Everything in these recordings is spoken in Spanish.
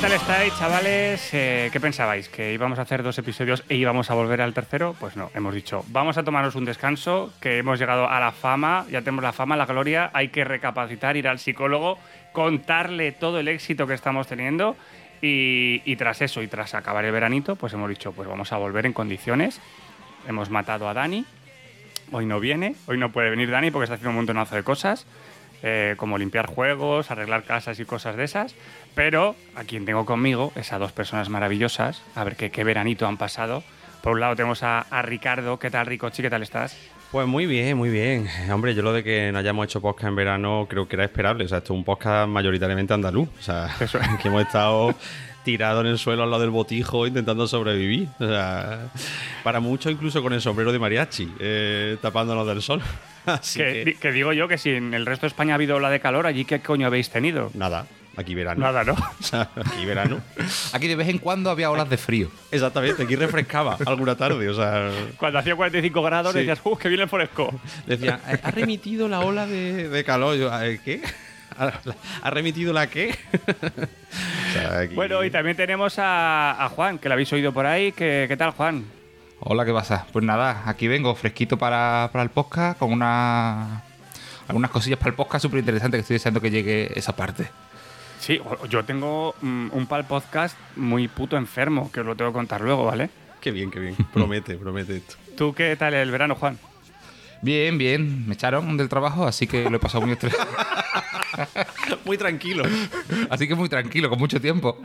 ¿qué tal estáis, chavales? Eh, ¿Qué pensabais? ¿Que íbamos a hacer dos episodios e íbamos a volver al tercero? Pues no, hemos dicho, vamos a tomarnos un descanso, que hemos llegado a la fama, ya tenemos la fama, la gloria, hay que recapacitar, ir al psicólogo, contarle todo el éxito que estamos teniendo y, y tras eso y tras acabar el veranito, pues hemos dicho, pues vamos a volver en condiciones. Hemos matado a Dani, hoy no viene, hoy no puede venir Dani porque está haciendo un montonazo de cosas. Eh, como limpiar juegos, arreglar casas y cosas de esas. Pero a quien tengo conmigo es a dos personas maravillosas. A ver qué, qué veranito han pasado. Por un lado tenemos a, a Ricardo. ¿Qué tal, Ricochi? ¿Qué tal estás? Pues muy bien, muy bien. Hombre, yo lo de que no hayamos hecho podcast en verano creo que era esperable. O sea, esto es un podcast mayoritariamente andaluz. O sea, que hemos estado tirados en el suelo al lado del botijo intentando sobrevivir. O sea, para muchos incluso con el sombrero de mariachi, eh, tapándonos del sol. Así Que, que, di- que digo yo que si en el resto de España ha habido ola de calor, allí qué coño habéis tenido. nada, aquí verano. Nada, ¿no? O sea, aquí verano. Aquí de vez en cuando había olas de frío. Exactamente, aquí refrescaba alguna tarde. O sea, Cuando hacía 45 grados Sí. decías, ¡uh, que viene el fresco! Decía, "Eh, ha remitido la ola de, de calor. Yo, "Eh, ¿qué? ¿Ha, ha remitido la qué? O sea, aquí- Bueno, y también tenemos a, a Juan, que lo habéis oído por ahí. ¿Qué, qué tal, Juan? Hola, ¿qué pasa? Pues nada, aquí vengo fresquito para, para el podcast con una, algunas cosillas para el podcast súper interesantes que estoy deseando que llegue esa parte. Sí, yo tengo mm, un pal podcast muy puto enfermo, que os lo tengo que contar luego, ¿vale? Qué bien, qué bien. Promete, promete esto. ¿Tú qué tal el verano, Juan? Bien, bien, me echaron del trabajo, así que lo he pasado muy estresado. Muy tranquilo. así que muy tranquilo, con mucho tiempo.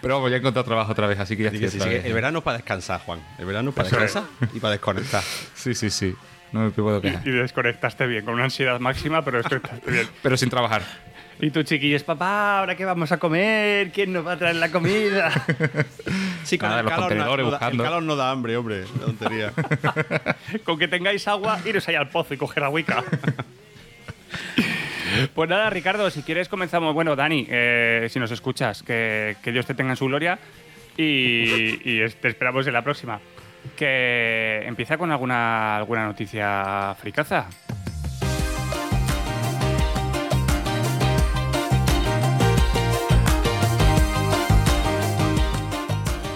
Pero vamos, ya he encontrado trabajo otra vez, así que ya estoy sí, sí, el verano es para descansar, Juan. El verano es para Eso es. descansar y para desconectar. Sí, sí, sí. No me puedo quejar. Y desconectaste bien, con una ansiedad máxima, pero desconectaste bien. Pero sin trabajar. Y tú, chiquillos, papá, ¿ahora qué vamos a comer? ¿Quién nos va a traer la comida? Sí, con Nada, el los calor, no, contenedores no da, el buscando. calor no da hambre, hombre. Qué tontería. con que tengáis agua, iros ahí al pozo y coger agüica. Pues nada, Ricardo, si quieres comenzamos. Bueno, Dani, eh, si nos escuchas, que, Dios te tenga en su gloria y, te esperamos en la próxima. Que empieza con alguna, alguna noticia fricaza.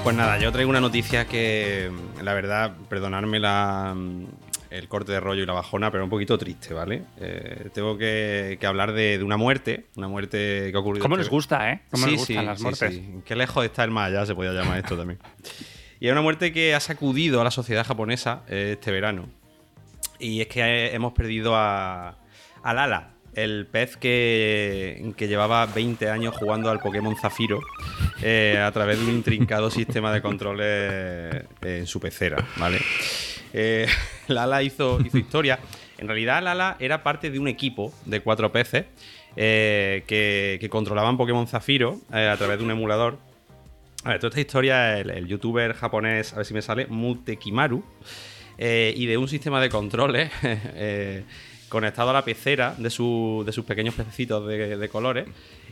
Pues nada, yo traigo una noticia que, la verdad, perdonadme la, el corte de rollo y la bajona, pero un poquito triste, ¿vale? Eh, tengo que, que hablar de, de una muerte, una muerte que ha ocurrido. ¿Cómo este- nos gusta, eh? ¿Cómo Sí, nos gustan sí, las muertes? sí. Qué lejos está el más allá, se podía llamar esto también. Y es una muerte que ha sacudido a la sociedad japonesa eh, este verano. Y es que eh, hemos perdido a, a Lala, el pez que, que llevaba 20 años jugando al Pokémon Zafiro eh, a través de un intrincado sistema de controles en su pecera, ¿vale? Eh, Lala hizo, historia. En realidad, Lala era parte de un equipo de cuatro peces eh, que, controlaban Pokémon Zafiro eh, a través de un emulador. A ver, toda esta historia, el, el youtuber japonés, a ver si me sale, Mutekimaru, eh, y de un sistema de controles eh, conectado a la pecera de, su- de sus pequeños pececitos de, colores.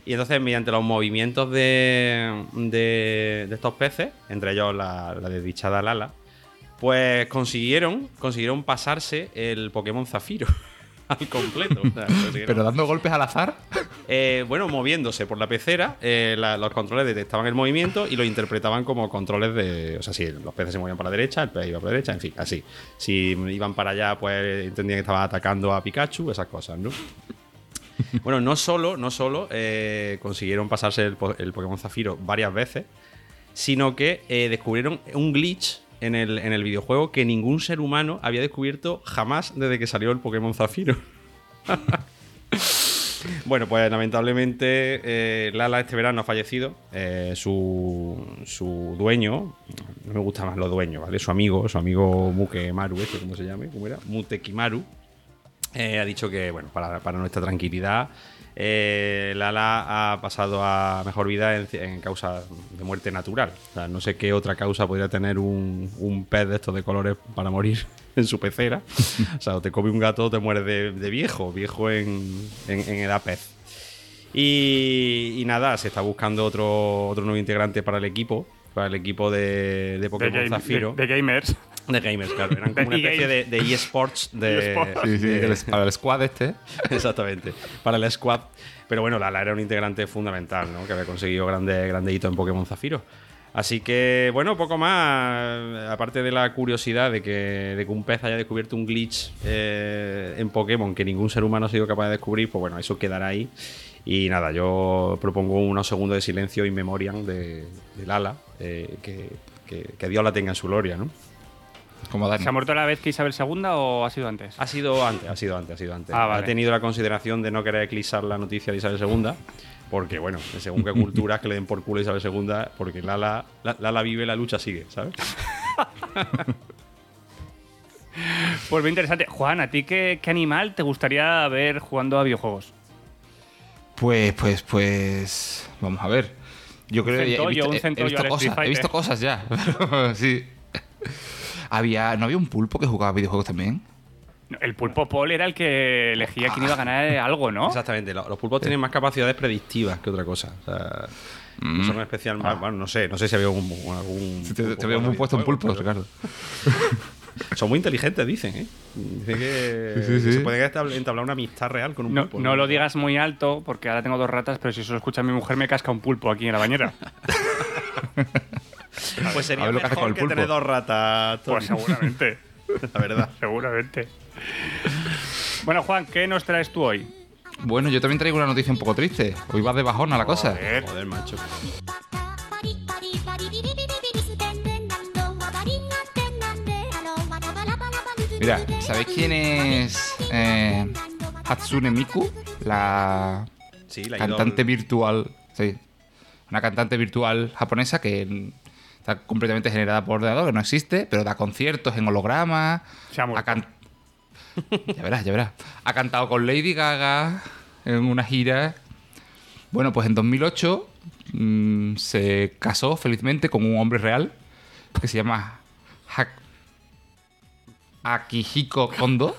Y entonces, mediante los movimientos de, de- estos peces, entre ellos la desdichada Lala, pues consiguieron, consiguieron pasarse el Pokémon Zafiro al completo. O sea, consiguieron- Pero dando golpes al azar. eh, bueno, moviéndose por la pecera, eh, la- los controles detectaban el movimiento y lo interpretaban como controles de. O sea, si los peces se movían para la derecha, el pez iba para la derecha, en fin, así. Si iban para allá, pues entendían que estaban atacando a Pikachu, esas cosas, ¿no? Bueno, no solo, no solo eh, consiguieron pasarse el, el Pokémon Zafiro varias veces, sino que descubrieron un glitch en el, en el videojuego que ningún ser humano había descubierto jamás desde que salió el Pokémon Zafiro. Bueno, pues lamentablemente eh, Lala este verano ha fallecido. Eh, su, su dueño, no me gustan más los dueños, ¿vale? Su amigo, su amigo Mukemaru, este, ¿cómo se llame? ¿Cómo era? Mutekimaru. eh, ha dicho que, bueno, para, para nuestra tranquilidad, eh, Lala ha pasado a mejor vida en, en causa de muerte natural. O sea, no sé qué otra causa podría tener un, un pez de estos de colores para morir en su pecera. o sea, o te come un gato o te mueres de, de viejo, viejo en, en- en edad pez. Y, y nada, se está buscando otro, otro nuevo integrante para el equipo, para el equipo de, Pokémon game- Zafiro. de- de gamers. De gamers, claro. Eran como una especie de, de eSports. De, eSports. Sí, sí, de- el- para el squad este. Exactamente. Para el squad. Pero bueno, Lala era un integrante fundamental, ¿no? Que había conseguido grandes grande hitos en Pokémon Zafiro. Así que, bueno, poco más. Aparte de la curiosidad de que, de que un pez haya descubierto un glitch eh, en Pokémon que ningún ser humano ha sido capaz de descubrir, pues bueno, eso quedará ahí. Y nada, yo propongo unos segundos de silencio in memoriam de, de Lala, eh, que, que- que Dios la tenga en su gloria, ¿no? Como Dani. ¿Se ha muerto la vez que Isabel II o ha sido antes? Ha sido antes, ha sido antes, ha sido antes. Ah, vale. Ha tenido la consideración de no querer eclipsar la noticia de Isabel II, porque, bueno, según qué culturas que le den por culo a Isabel II, porque Lala, La- Lala vive, la lucha sigue, ¿sabes? Pues muy interesante. Juan, ¿a ti qué, qué animal te gustaría ver jugando a videojuegos? Pues, pues, pues. Vamos a ver. Yo creo que he he- he he visto cosas ya. sí. Había, ¿No había un pulpo que jugaba videojuegos también? No, El pulpo Paul era el que elegía quién iba a ganar algo, ¿no? Exactamente. Lo- Los pulpos tienen más capacidades predictivas que otra cosa. O sea, no son especial. Bueno, no sé, no sé si había un- algún. Te, te había jugando puesto un pulpo, Ricardo. Son muy inteligentes, dicen, ¿eh? Dicen que, Sí, sí, se puede entablar una amistad real con un No, pulpo. no lo digas muy alto porque ahora tengo dos ratas, pero si eso lo escucha mi mujer me casca un pulpo aquí en la bañera. Pues sería A ver lo que hace mejor con el que pulpo. tener dos ratas. Pues seguramente, La verdad. seguramente. Bueno, Juan, ¿qué nos traes tú hoy? Bueno, yo también traigo una noticia un poco triste. Hoy va de bajona la cosa. Joder. Joder, macho. Mira, ¿sabéis quién es eh, Hatsune Miku? La Sí, la cantante idol. virtual. Sí. Una cantante virtual japonesa que está completamente generada por ordenador, que no existe, pero da conciertos en holograma. Se ha muerto. can- Ya verás, ya verás. Ha cantado con Lady Gaga en una gira. Bueno, pues en 2008 mm, se casó felizmente con un hombre real que se llama Ha- Akihiko Kondo.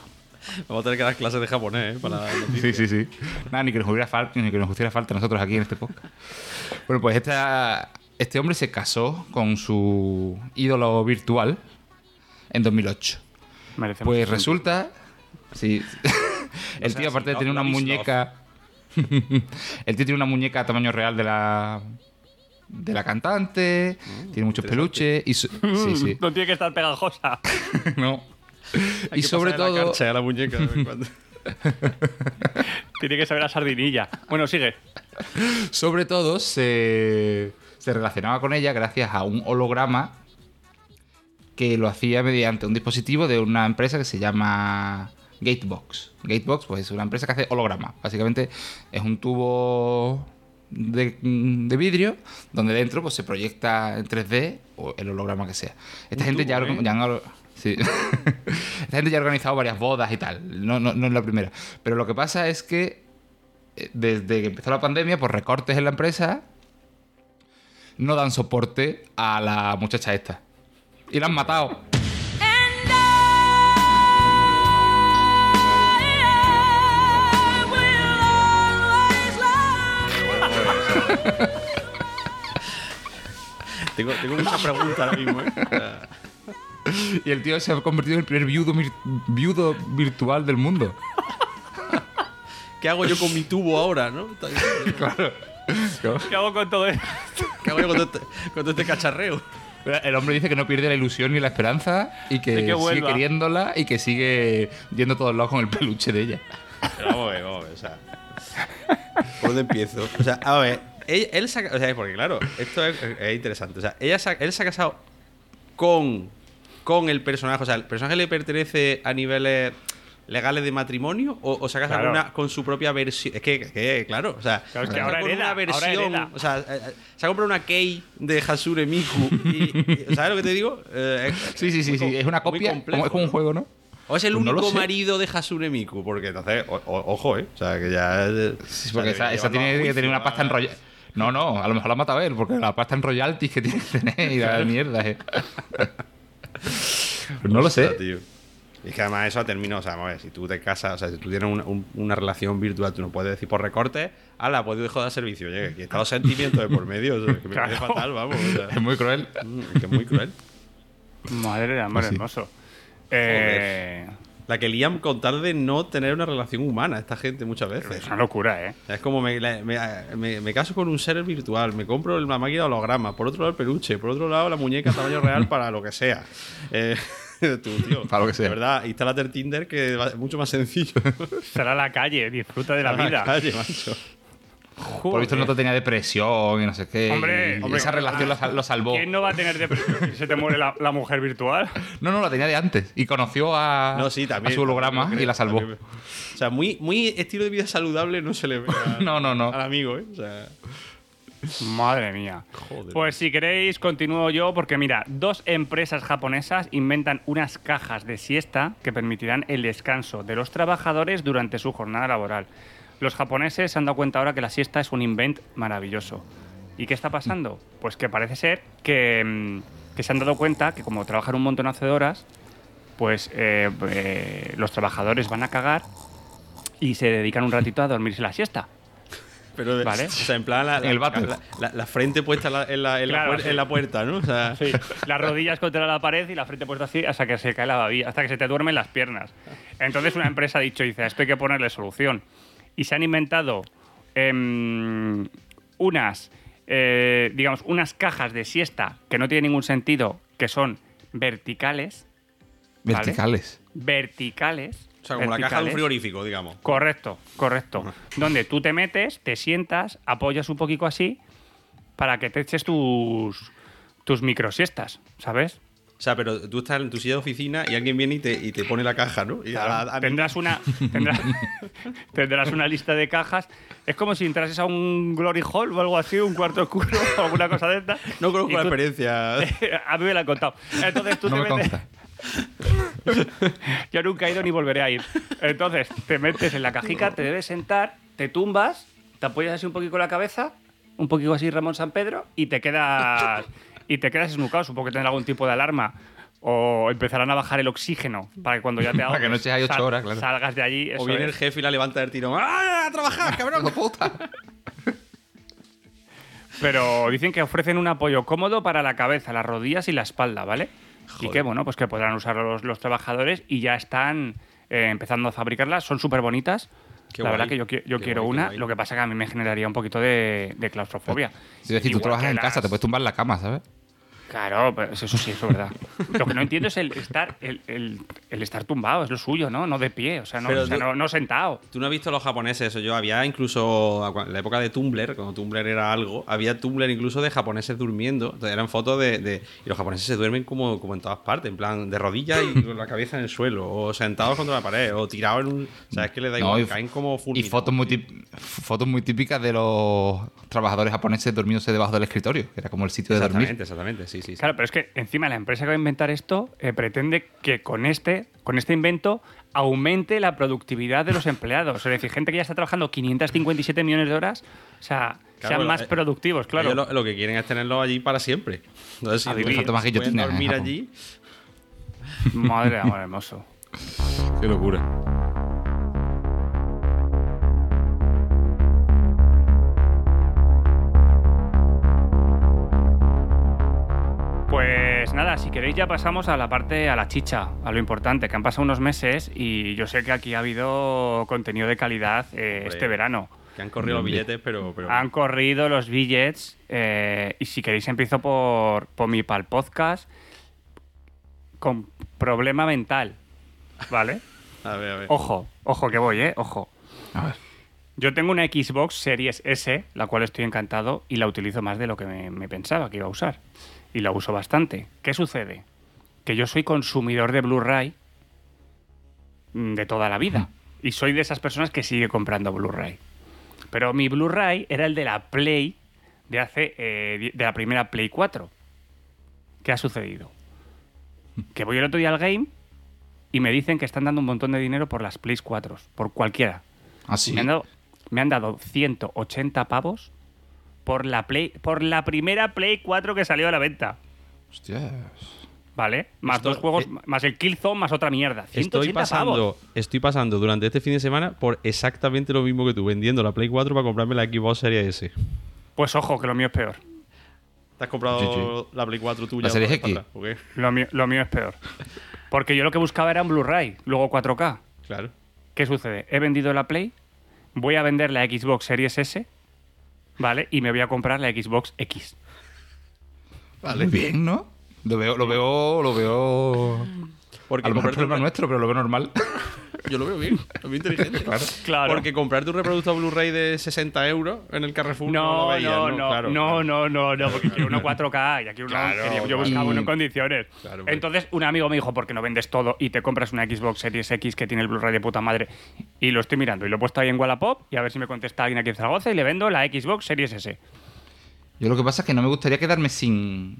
Vamos a tener que dar clases de japonés, ¿eh? Para. Sí, sí, sí. Nada, ni que nos hubiera falta, ni que nos hiciera falta a nosotros aquí en este podcast. Bueno, pues esta- este hombre se casó con su ídolo virtual en 2008. Merecemos Pues resulta. Sí. El tío, aparte de tener una muñeca. El tío tiene una muñeca a tamaño real de la. De la cantante, tiene muchos peluches y sí, sí, No tiene que estar pegajosa. no. Hay Y que sobre la todo, carcha a la muñeca de vez en cuando. tiene que saber a sardinilla. Bueno, sigue. sobre todo se, se relacionaba con ella gracias a un holograma que lo hacía mediante un dispositivo de una empresa que se llama Gatebox. Gatebox, pues es una empresa que hace holograma. Básicamente es un tubo de, de vidrio donde dentro pues, se proyecta en 3D o el holograma que sea. Esta gente ya, tubo, orga- ¿eh? ya han- sí. Esta gente ya ha organizado varias bodas y tal. No, no, no es la primera. Pero lo que pasa es que eh, desde que empezó la pandemia, por recortes en la empresa, no dan soporte a la muchacha esta. Y la han matado. tengo, tengo muchas preguntas ahora mismo, ¿eh? Y el tío se ha convertido en el primer viudo, vir- viudo virtual del mundo. ¿Qué hago yo con mi tubo ahora, no? Claro. ¿Qué hago con todo esto? ¿Qué hago yo con todo este, con todo este cacharreo? El hombre dice que no pierde la ilusión ni la esperanza y que, sigue vuelva. queriéndola y que sigue yendo a todos lados con el peluche de ella. Pero vamos a ver, vamos a ver, o sea. ¿Por dónde empiezo? O sea, a ver, él, él se ha- o sea, porque claro, esto es, es interesante. O sea, ella se ha- él se ha casado con, con el personaje. O sea, ¿el personaje le pertenece a niveles legales de matrimonio o, o casado Claro. con, su propia versión? Es que, que, claro, o sea, Claro, es que ahora hereda, una versión. O sea, eh, eh, se ha comprado una key de Hasure Miku. Y, y- ¿Sabes lo que te digo? Eh, es- Sí, sí, sí, sí. com- Es una copia. complejo, es como un juego, ¿no? O es el Pues único marido de Hasure Miku, porque entonces, o- o- ojo, ¿eh? O sea, que ya. eh, Sí, o sea, porque que esa, a tiene que tener una pasta en a- royal. No, no, a lo mejor la ha matado él, porque la pasta en royalties que tiene que tener y la mierda, eh. Pues no lo sé. tío. Y es que además eso ha terminado, o sea, vamos a ver, si tú te casas, o sea, si tú tienes una, un- una relación virtual, tú no puedes decir por recorte, ala, pues dejo de dar servicio. Oye, están los sentimientos de por medio, o sea, que me parece Claro. fatal, vamos. o sea, Es muy cruel. mm, que es muy cruel. Madre de amor Pues sí. hermoso. Eh, La que lían con tal de no tener una relación humana, esta gente muchas veces. es una locura, ¿eh? Es como me, me- me- me caso con un ser virtual, me compro la máquina de holograma, por otro lado el peluche, por otro lado la muñeca tamaño real para lo que sea. Eh, tú, tío, Para lo que sea. De verdad, instálate el Tinder que es mucho más sencillo. Será a la calle, disfruta de la A la vida. calle, macho. Por lo visto el Joder. otro tenía depresión y no sé qué. Hombre, y hombre, esa relación lo, sal- lo salvó. ¿Quién no va a tener depresión si se te muere la, la mujer virtual? No, no, la tenía de antes. Y conoció a, No, sí, también. a su holograma lo y la creo, salvó. también. O sea, muy, muy estilo de vida saludable no se le ve a- No, no, no. al amigo, ¿eh? O sea, Madre mía. Joder. Pues si queréis, continúo yo, porque mira, dos empresas japonesas inventan unas cajas de siesta que permitirán el descanso de los trabajadores durante su jornada laboral. Los japoneses se han dado cuenta ahora que la siesta es un invent maravilloso. ¿Y qué está pasando? Pues que parece ser que, mm, que se han dado cuenta que como trabajan un montonazo de horas, pues eh, eh, los trabajadores van a cagar y se dedican un ratito a dormirse la siesta. Pero de- Vale. O sea, en plan, la, En el la- la- la- la frente puesta en la, en la- en la Claro, puer- sí. en la puerta, ¿no? O sea, Sí, las rodillas contra la pared y la frente puesta así hasta que se cae la babilla, hasta que se te duermen las piernas. Entonces una empresa ha dicho, dice, a esto hay que ponerle solución. Y se han inventado em, unas, eh, digamos, unas cajas de siesta que no tienen ningún sentido, que son verticales. ¿vale? Verticales. Verticales. O sea, como la caja de un frigorífico, digamos. Correcto, correcto. Donde tú te metes, te sientas, apoyas un poquito así para que te eches tus, tus microsiestas, ¿sabes? O sea, pero tú estás en tu silla de oficina y alguien viene y te, y te pone la caja, ¿no? Y a la- a- tendrás una tendrás, tendrás una lista de cajas. Es como si entrases a un glory hall o algo así, un cuarto oscuro o alguna cosa de esta. No conozco la tú- experiencia. a mí me la han contado. Entonces tú No te me metes. consta. Yo nunca he ido ni volveré a ir. Entonces te metes en la cajica, te debes sentar, te tumbas, te apoyas así un poquito con la cabeza, un poquito así Ramón San Pedro y te quedas y te quedas esnucado. Supongo que tendrá algún tipo de alarma. O empezarán a bajar el oxígeno para que cuando ya te Para que ahogues, no estés ahí ocho horas, claro. salgas de allí. O viene es. el jefe y la levanta del tirón. ¡Ah, a trabajar, cabrón! Pero dicen que ofrecen un apoyo cómodo para la cabeza, las rodillas y la espalda, ¿vale? Y que, bueno, pues que podrán usar los, los trabajadores y ya están eh, empezando a fabricarlas. Son súper bonitas. Qué la guay. verdad que yo, yo quiero guay, una. Lo que pasa que a mí me generaría un poquito de, de claustrofobia. Es decir, tú trabajas en las- casa, te puedes tumbar en la cama, ¿sabes? Claro, pero eso sí, eso es verdad. Lo que no entiendo es el estar, el, el- el estar tumbado, es lo suyo, ¿no? No de pie, o sea, no, Pero o sea, tú- no, no sentado. Tú no has visto a los japoneses eso. Yo había incluso, en la época de Tumblr, cuando Tumblr era algo, había Tumblr incluso de japoneses durmiendo. Entonces, eran fotos de, de- Y los japoneses se duermen como, como en todas partes, en plan de rodillas y con la cabeza en el suelo, o sentados contra la pared, o tirados en un. O sea, es que les da No, igual, y- caen como Y fulminados. fotos muy, tip- fotos muy típicas de los trabajadores japoneses durmiéndose debajo del escritorio, que era como el sitio de dormir. Exactamente, exactamente, sí, sí. sí. Claro, pero es que encima la empresa que va a inventar esto eh, pretende que con este, con este invento aumente la productividad de los empleados. Es decir, gente que ya está trabajando 557 millones de horas, o sea, Claro, sean más eh, productivos, claro. Ellos lo, lo que quieren es tenerlo allí para siempre. Entonces, si A vivir. Pueden dormir allí. Madre de amor hermoso. Qué locura. Nada, si queréis ya pasamos a la parte, a la chicha, a lo importante, que han pasado unos meses y yo sé que aquí ha habido contenido de calidad eh, Hombre. este verano. Que han corrido los billetes, pero. pero Han corrido los billets eh, y si queréis empiezo por, por mi pal podcast con problema mental, ¿vale? A ver, a ver. Ojo, ojo que voy, ¿eh? Ojo. A ver. Yo tengo una Xbox Series S, la cual estoy encantado y la utilizo más de lo que me, me pensaba que iba a usar. Y la uso bastante. ¿Qué sucede? Que yo soy consumidor de Blu-ray mm, de toda la vida. Y soy de esas personas que sigue comprando Blu-ray. Pero mi Blu-ray era el de la Play de hace. eh, de la primera Play 4. ¿Qué ha sucedido? Que voy el otro día al game y me dicen que están dando un montón de dinero por las Play 4, por cualquiera. Ah, sí. Me han dado, me han dado 180 pavos por la Play, por la primera Play 4 que salió a la venta. Hostias. ¿Vale? Más Esto- dos juegos, eh, más el Killzone, más otra mierda. 180 Estoy pasando, pavos. estoy pasando durante este fin de semana por exactamente lo mismo que tú, vendiendo la Play 4 para comprarme la Xbox Series S. Pues ojo, que lo mío es peor. ¿Te has comprado Sí, la Play 4 tuya? La Series X. para atrás, ¿o qué? Lo mío, lo mío es peor. Porque yo lo que buscaba era un Blu-ray, luego 4K. Claro. ¿Qué sucede? He vendido la Play, voy a vender la Xbox Series S, ¿vale? Y me voy a comprar la Xbox X. Muy bien, ¿no? Lo veo, lo veo, lo veo. Porque a lo mejor es problema nuestro, pero lo veo normal. Yo lo veo bien, lo veo inteligente. Claro. Claro. Porque comprarte un reproductor Blu-ray de 60 euros en el Carrefour no, No, lo veías, no, no, Claro, no, claro. no, no, no, porque quiero uno 4K y aquí uno Claro, yo claro. buscaba uno en condiciones. Entonces, un amigo me dijo, ¿por qué no vendes todo y te compras una Xbox Series X que tiene el Blu-ray de puta madre? Y lo estoy mirando y lo he puesto ahí en Wallapop y a ver si me contesta alguien aquí en Zaragoza y le vendo la Xbox Series S. Yo lo que pasa es que no me gustaría quedarme sin,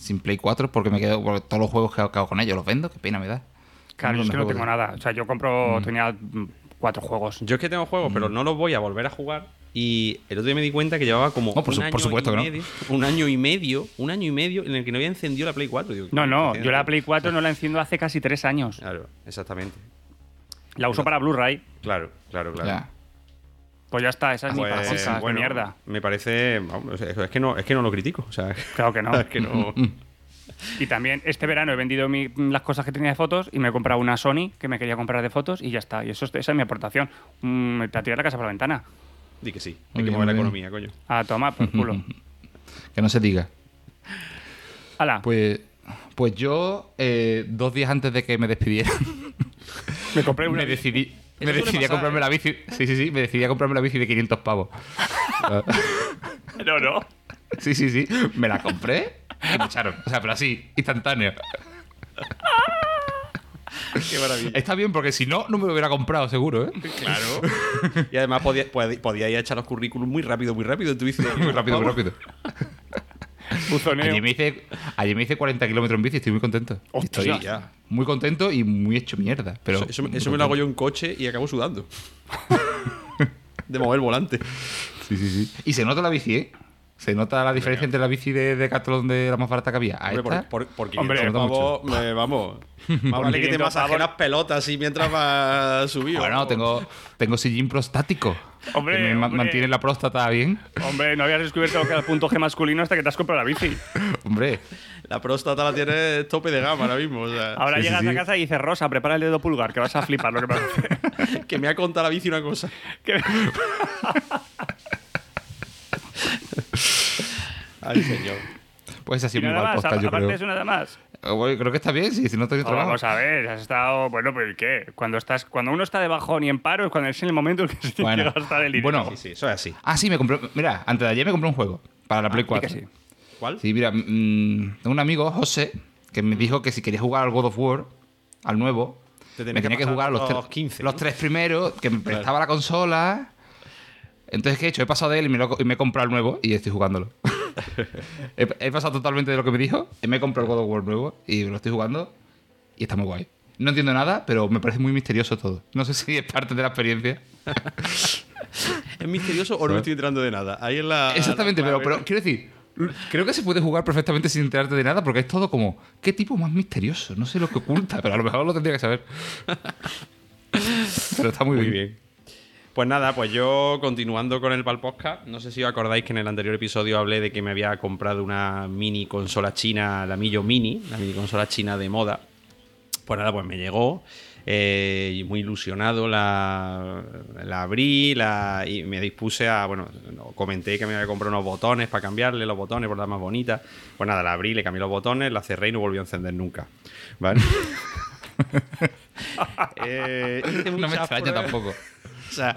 sin Play 4 porque me quedo porque todos los juegos que hago, con ellos los vendo. Qué pena me da. Claro, yo es que no tengo nada. O sea, yo compro, tenía mm, cuatro juegos. Yo es que tengo juegos, Mm. pero no los voy a volver a jugar. Y el otro día me di cuenta que llevaba como No, por un, su- año por supuesto y que no. medio, un año y medio, un año y medio en el que no había encendido la Play 4. Digo, No, ¿qué no, yo la Play 4 no la enciendo hace casi tres años. Claro, exactamente. La uso para Blu-ray. Claro, claro, claro. Ya. Pues ya está, esa es mi Pues, cosa de bueno, mierda. Me parece. vamos, es que no, es que no lo critico. O sea, Claro que no. es que no. Y también este verano he vendido mi- las cosas que tenía de fotos y me he comprado una Sony que me quería comprar de fotos y ya está. Y eso es, esa es mi aportación. Mm, te tirar la casa por la ventana. Di que sí. Muy Hay que mover la economía, coño. A tomar por culo. Que no se diga. Hala, Pues, pues yo, eh, dos días antes de que me despidieran, me compré una. me decidí, me decidí a comprarme ¿eh? la bici. Sí, sí, sí, me decidí a comprarme la bici de 500 pavos. No, no. sí, sí, sí. Me la compré y me echaron. O sea, pero así, instantáneo. Qué maravilla. Está bien porque si no, no me lo hubiera comprado, seguro, ¿eh? Claro. y además podía, podía, podía ir a echar los currículums muy rápido, muy rápido. Tú dices, Muy rápido, muy rápido. Buzoneo. Allí me hice, allí me hice 40 kilómetros en bici, estoy muy contento. Hostia, Estoy ya. Muy contento y muy hecho mierda. Pero Eso, eso- eso me lo hago yo en coche y acabo sudando. de mover el volante. Sí, sí, sí. Y se nota la bici, ¿eh? Se nota la diferencia entre la bici de Decathlon de la más barata que había. A Hombre, esta, por, por, por Hombre, 500 se nota pavos, me- vamos. Más vale que te 500 masaje pavos- las pelotas así mientras vas subido. Bueno, tengo, tengo sillín prostático. Hombre, que me hombre. mantiene la próstata bien. Hombre, no habías descubierto que era el punto G masculino hasta que te has comprado la bici. Hombre, La próstata la tienes tope de gama ahora mismo. O sea, Ahora Sí, llegas sí. a casa y dices, Rosa, prepara el dedo pulgar, que vas a flipar lo que me hace. que me ha contado la bici una cosa. Que- Ay, señor. pues así muy mal más, podcast, yo aparte creo. de eso, nada más. Eh, bueno, creo que está bien, sí, si no tengo Oh, trabajo. vamos a ver, has estado. Bueno, pero ¿y qué? Cuando, estás, cuando uno está de bajón y en paro es cuando es en el momento en que se tiene Bueno, que gastar el dinero. bueno, Sí, sí, eso es así. Ah, sí, me compré. Mira, antes de ayer me compré un juego para la Play Di 4. que sí. ¿Cuál? Sí, mira, mm, tengo un amigo, José, que me dijo que si quería jugar al God of War, al nuevo, Te tenía me que tenía que, pasar jugar los, los tre- 15, los ¿no? tres primeros, que me prestaba la consola. Entonces, ¿qué he hecho? He pasado de él y me, lo- y me he comprado el nuevo y estoy jugándolo. he, he pasado totalmente de lo que me dijo, y me he comprado el God of War nuevo y lo estoy jugando y está muy guay. No entiendo nada, pero me parece muy misterioso todo. No sé si es parte de la experiencia. ¿Es misterioso o no me estoy enterando de nada? Ahí es la. Exactamente, la pero, pero quiero decir, creo que se puede jugar perfectamente sin enterarte de nada porque es todo como, ¿qué tipo más misterioso? No sé lo que oculta, pero a lo mejor lo tendría que saber. pero está muy, Muy bien. bien. Pues nada, pues yo continuando con el Pal Podcast, no sé si os acordáis que en el anterior episodio hablé de que me había comprado una mini consola china, la Millo Mini, la mini consola china de moda. Pues nada, pues me llegó. eh, y muy ilusionado la, la abrí la, y me dispuse a, bueno, no, comenté que me había comprado unos botones para cambiarle los botones por dar más bonita. Pues nada, la abrí, le cambié los botones, la cerré y no volvió a encender nunca. ¿Vale? Eh, No me extraña tampoco. O sea,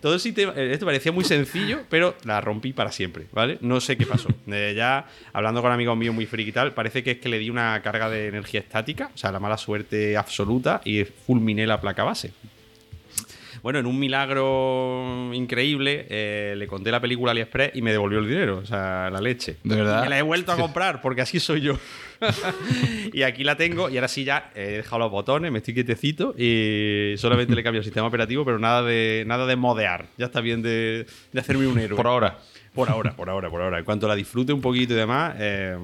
todo el sistema, eh, esto parecía muy sencillo, pero la rompí para siempre, ¿vale? No sé qué pasó. Eh, ya hablando con amigos míos muy friki y tal, parece que es que le di una carga de energía estática, o sea, la mala suerte absoluta, y fulminé la placa base. Bueno, en un milagro increíble, eh, le conté la película AliExpress y me devolvió el dinero, o sea, la leche. ¿De verdad? Y me la he vuelto a comprar, porque así soy yo. y aquí la tengo, y ahora sí ya he dejado los botones, me estoy quietecito y solamente le cambio el sistema operativo, pero nada de, nada de modear. Ya está bien de, de hacerme un héroe. Por ahora. Por ahora, por ahora, por ahora. En cuanto la disfrute un poquito y demás. eh,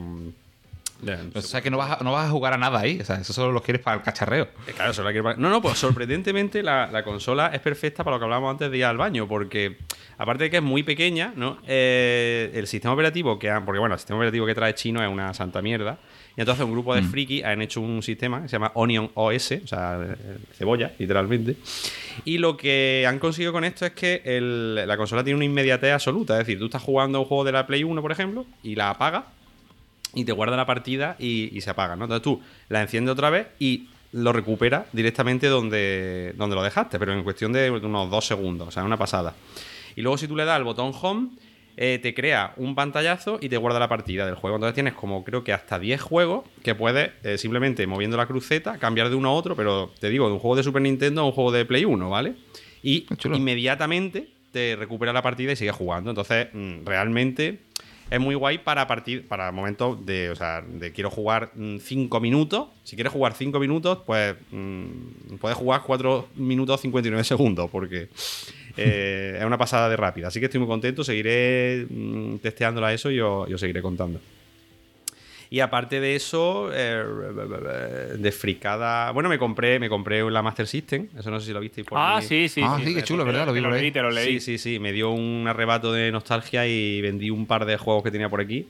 O sea que no vas, a, no vas a jugar a nada ahí. O sea, eso solo lo quieres para el cacharreo. Eh, Claro, solo quiero para- No, no, pues sorprendentemente la, la consola es perfecta para lo que hablábamos antes de ir al baño, porque Aparte de que es muy pequeña, ¿no? Eh, el sistema operativo que han, porque bueno, el sistema operativo que trae chino es una santa mierda. Y entonces un grupo de Mm. friki han hecho un sistema que se llama Onion OS, o sea, eh, cebolla, literalmente. Y lo que han conseguido con esto es que el- la consola tiene una inmediatez absoluta. Es decir, tú estás jugando un juego de la Play 1, por ejemplo, y la apagas y te guarda la partida y, y se apaga, ¿no? Entonces tú la enciendes otra vez y lo recuperas directamente donde, donde lo dejaste, pero en cuestión de unos dos segundos, o sea, una pasada. Y luego si tú le das al botón home, eh, te crea un pantallazo y te guarda la partida del juego. Entonces tienes como creo que hasta 10 juegos que puedes eh, simplemente moviendo la cruceta cambiar de uno a otro, pero te digo, de un juego de Super Nintendo a un juego de Play 1, ¿vale? Y inmediatamente te recupera la partida y sigues jugando. Entonces, mm, realmente es muy guay para partir, para momentos de, o sea, de quiero jugar 5 minutos. Si quieres jugar 5 minutos, pues mm, puedes jugar 4 minutos 59 segundos, porque eh, es una pasada de rápida. Así que estoy muy contento, seguiré mm, testeándola eso y os, y os seguiré contando. Y aparte de eso, eh, de fricada. Bueno, me compré, me compré la Master System. Eso no sé si lo visteis por Ah, sí, sí. Ah, sí, qué chulo, ¿verdad? Lo vi por ahí. leí, te lo leí. Sí, sí, sí. Me dio un arrebato de nostalgia y vendí un par de juegos que tenía por aquí.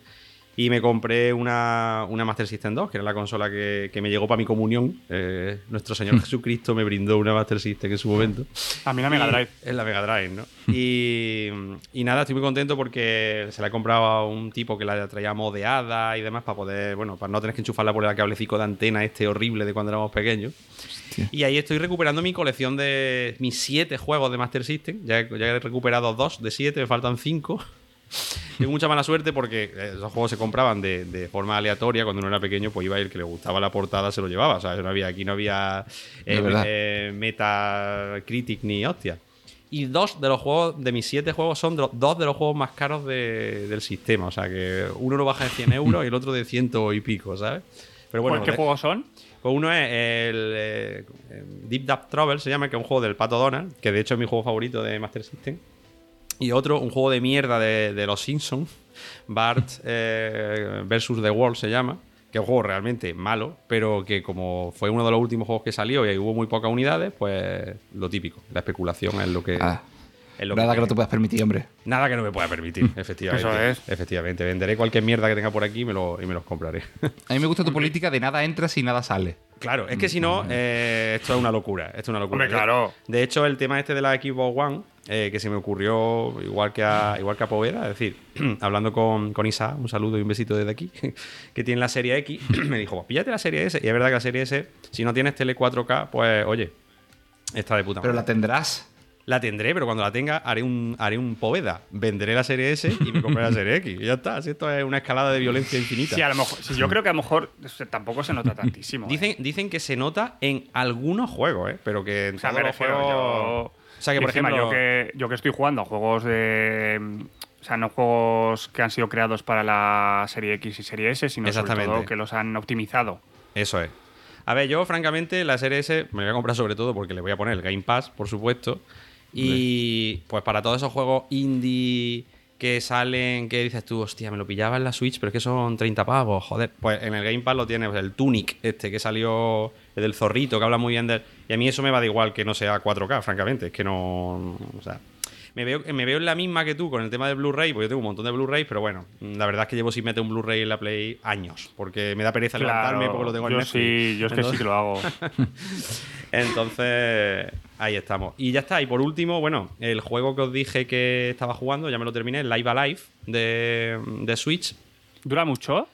Y me compré una, una Master System 2, que era la consola que, que me llegó para mi comunión. Eh, nuestro Señor Jesucristo me brindó una Master System en su momento. A mí la Mega Drive. Es la Mega Drive, ¿no? y, y nada, estoy muy contento porque se la he comprado a un tipo que la traía modeada y demás para poder, bueno, para no tener que enchufarla por el cablecito de antena este horrible de cuando éramos pequeños. Hostia. Y ahí estoy recuperando mi colección de mis siete juegos de Master System. Ya he, ya he recuperado dos de siete, me faltan cinco. Tengo mucha mala suerte porque eh, esos juegos se compraban de, de forma aleatoria. Cuando uno era pequeño, pues iba y el que le gustaba la portada se lo llevaba. O sea, no había, aquí no había eh, eh, Metacritic ni hostia. Y dos de los juegos, de mis siete juegos, son de- dos de los juegos más caros de- del sistema. O sea, que uno lo baja de 100 euros y el otro de ciento y pico, ¿sabes? Pero bueno, ¿Qué de- juegos son? pues uno es el eh, Deep Dap Trouble, se llama, que es un juego del Pato Donald, que de hecho es mi juego favorito de Master System. Y otro, un juego de mierda de, de los Simpsons, Bart eh, versus The World se llama, que es un juego realmente malo, pero que como fue uno de los últimos juegos que salió y hubo muy pocas unidades, pues lo típico, la especulación es lo que... Ah, es lo nada que no te puedas permitir, hombre. Nada que no me pueda permitir, efectivamente. Eso es. Efectivamente, venderé cualquier mierda que tenga por aquí y me, lo, y me los compraré. A mí me gusta tu política de nada entras y nada sale. Claro, es que si no, eh, esto es una locura. Esto es una locura. Hombre, claro. De hecho, el tema este de la Xbox One, eh, que se me ocurrió igual que a, igual que a Poveda, es decir, hablando con, con Isa, un saludo y un besito desde aquí, que tiene la serie X, me dijo, pues píllate la serie S. Y es verdad que la serie S, si no tienes tele 4K, pues oye, está de puta Pero madre. la tendrás. La tendré, pero cuando la tenga haré un, haré un Poveda. Venderé la serie S y me compraré la serie X. Y ya está. Si esto es una escalada de violencia infinita. Sí, a lo mejor, sí, yo creo que a lo mejor tampoco se nota tantísimo. ¿eh? Dicen, dicen que se nota en algunos juegos, ¿eh? Pero que en O sea, todos los juegos... yo. O sea, que por Encima, ejemplo... yo que, yo que estoy jugando a juegos de. O sea, no juegos que han sido creados para la serie X y serie S, sino sobre todo que los han optimizado. Eso es. A ver, yo francamente la serie S me la voy a comprar sobre todo porque le voy a poner el Game Pass, por supuesto. Y pues para todos esos juegos indie que salen, que dices tú, hostia, me lo pillaba en la Switch, pero es que son 30 pavos, joder. Pues en el Game Pass lo tienes, el Tunic, este que salió, el del zorrito, que habla muy bien del... Y a mí eso me va de igual que no sea 4K, francamente. Es que no... O sea, me veo, me veo en la misma que tú con el tema del Blu-ray, porque yo tengo un montón de Blu-ray, pero bueno, la verdad es que llevo sin meter un Blu-ray en la Play años, porque me da pereza levantarme porque lo tengo en yo Netflix. sí, yo es que sí Entonces- que lo hago. Entonces, ahí estamos. Y ya está. Y por último, bueno, el juego que os dije que estaba jugando, ya me lo terminé, Live Alive de, de Switch. ¿Dura mucho?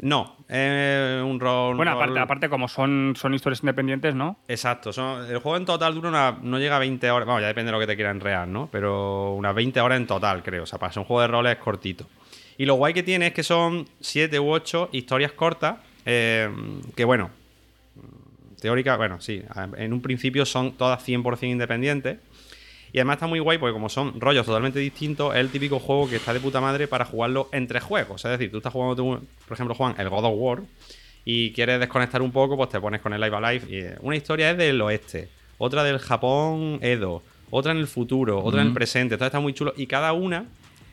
No, es un rol. Bueno, rol- aparte, aparte como son, son historias independientes, ¿no? Exacto. son- el juego en total dura una. No llega a 20 horas. Vamos, ya depende de lo que te quieran real, ¿no? Pero unas 20 horas en total, creo. O sea, para ser un juego de roles cortito. Y lo guay que tiene es que son 7 u 8 historias cortas. eh, que bueno. Teórica, bueno, sí. En un principio son todas 100% independientes. Y además está muy guay porque como son rollos totalmente distintos, es el típico juego que está de puta madre para jugarlo entre juegos. Es decir, tú estás jugando, tú, por ejemplo, Juan, el God of War, y quieres desconectar un poco, pues te pones con el Live Alive. Y eh, una historia es del oeste, otra del Japón Edo, otra en el futuro, otra en el presente. Todo está muy chulo. Y cada una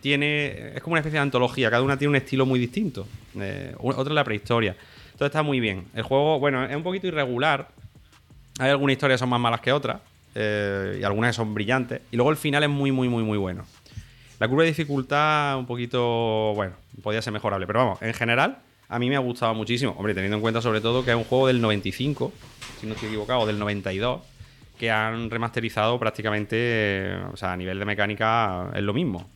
tiene. Es como una especie de antología, cada una tiene un estilo muy distinto. Eh, otra en la prehistoria. Todo está muy bien. El juego, bueno, es un poquito irregular. Hay algunas historias que son más malas que otras. Eh, y algunas que son brillantes. Y luego el final es muy, muy, muy, muy bueno. La curva de dificultad un poquito, bueno, podía ser mejorable, pero vamos, en general a mí me ha gustado muchísimo. Hombre, teniendo en cuenta sobre todo que es un juego del 95, si no estoy equivocado, del 92, que han remasterizado prácticamente, eh, o sea, a nivel de mecánica es lo mismo.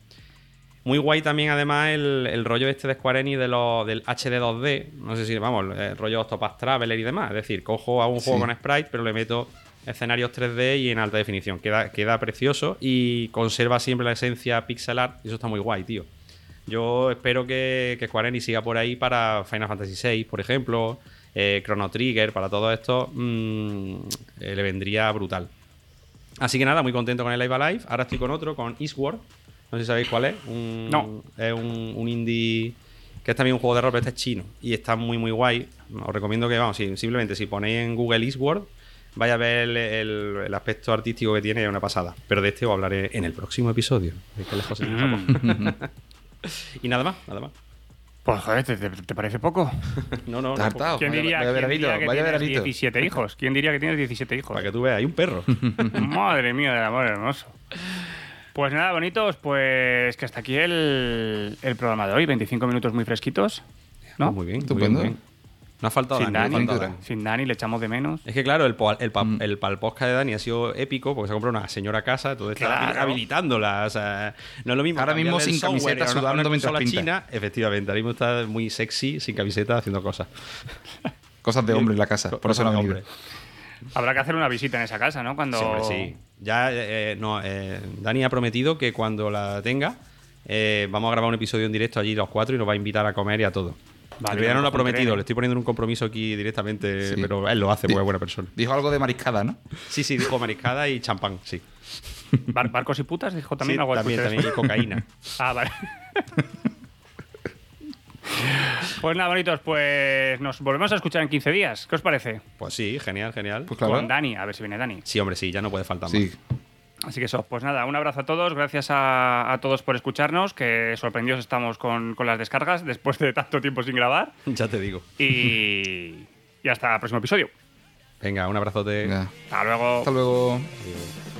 Muy guay también, además, el, el rollo este de Square Enix de los, del HD 2D. No sé si, vamos, el rollo Octopath Traveler y demás. Es decir, cojo a un juego con sprite, pero le meto escenarios 3D y en alta definición. Queda, queda precioso y conserva siempre la esencia pixel art. Y eso está muy guay, tío. Yo espero que, que Square Enix siga por ahí para Final Fantasy VI, por ejemplo. eh, Chrono Trigger, para todo esto. mm, eh, le vendría brutal. Así que nada, muy contento con el Live Alive. Ahora estoy con otro, con Eastward. No sé si sabéis cuál es. Un- No. Es un, un indie que es también un juego de rol, pero este es chino. Y está muy, muy guay. Os recomiendo que, vamos, si- simplemente si ponéis en Google Eastward, vaya a ver el, el- el aspecto artístico que tiene, es una pasada. Pero de este os hablaré en el próximo episodio. de qué lejos está Japón. y nada más, nada más. Pues joder, ¿te, te- te parece poco? No, no, ¿Te no. ¿Quién Vaya- diría, vaya quién veranito, diría que vaya tienes veranito. 17 hijos? ¿Quién diría que tienes 17 hijos? Para que tú veas, hay un perro. Madre mía del amor hermoso. Pues nada, bonitos, pues que hasta aquí el, el programa de hoy. 25 minutos muy fresquitos. ¿No? Muy bien, muy bien, Estupendo. muy bien. No ha faltado Sin Dani, no ha Dani, faltado Dani. sin Dani, le echamos de menos. Es que claro, el, po- el, pa- Mm. el pal podcast de Dani ha sido épico porque se ha comprado una señora casa, entonces está Claro. habilitándola. O sea, no es lo mismo. Ahora mismo sin camiseta, una- una sudando mientras pinta. china, efectivamente, ahora mismo está muy sexy, sin camiseta, haciendo cosas. Cosas de hombre en la casa. Por eso no ha Hombre. Habrá que hacer una visita en esa casa, ¿no? Cuando... Sí. Ya, eh, eh, no, eh, Dani ha prometido que cuando la tenga, eh, vamos a grabar un episodio en directo allí los cuatro y nos va a invitar a comer y a todo. Vale, ya no lo ha un prometido, le estoy poniendo en un compromiso aquí directamente, Sí. pero él lo hace porque Di- es buena persona. Dijo algo de mariscada, ¿no? Sí, sí, dijo mariscada y champán, sí. Bar- ¿Barcos y putas? Dijo también Sí, algo también, también, y cocaína. Ah, vale. pues nada, bonitos, pues nos volvemos a escuchar en 15 días. ¿Qué os parece? Pues sí, genial, genial. Pues claro. Con Dani, a ver si viene Dani. Sí, hombre, sí, ya no puede faltar Sí. Así que eso, pues nada, un abrazo a todos, gracias a, a todos por escucharnos, que sorprendidos estamos con, con las descargas después de tanto tiempo sin grabar. Ya te digo. Y, y hasta el próximo episodio. Venga, un abrazote. Venga. Hasta luego. Hasta luego. Adiós.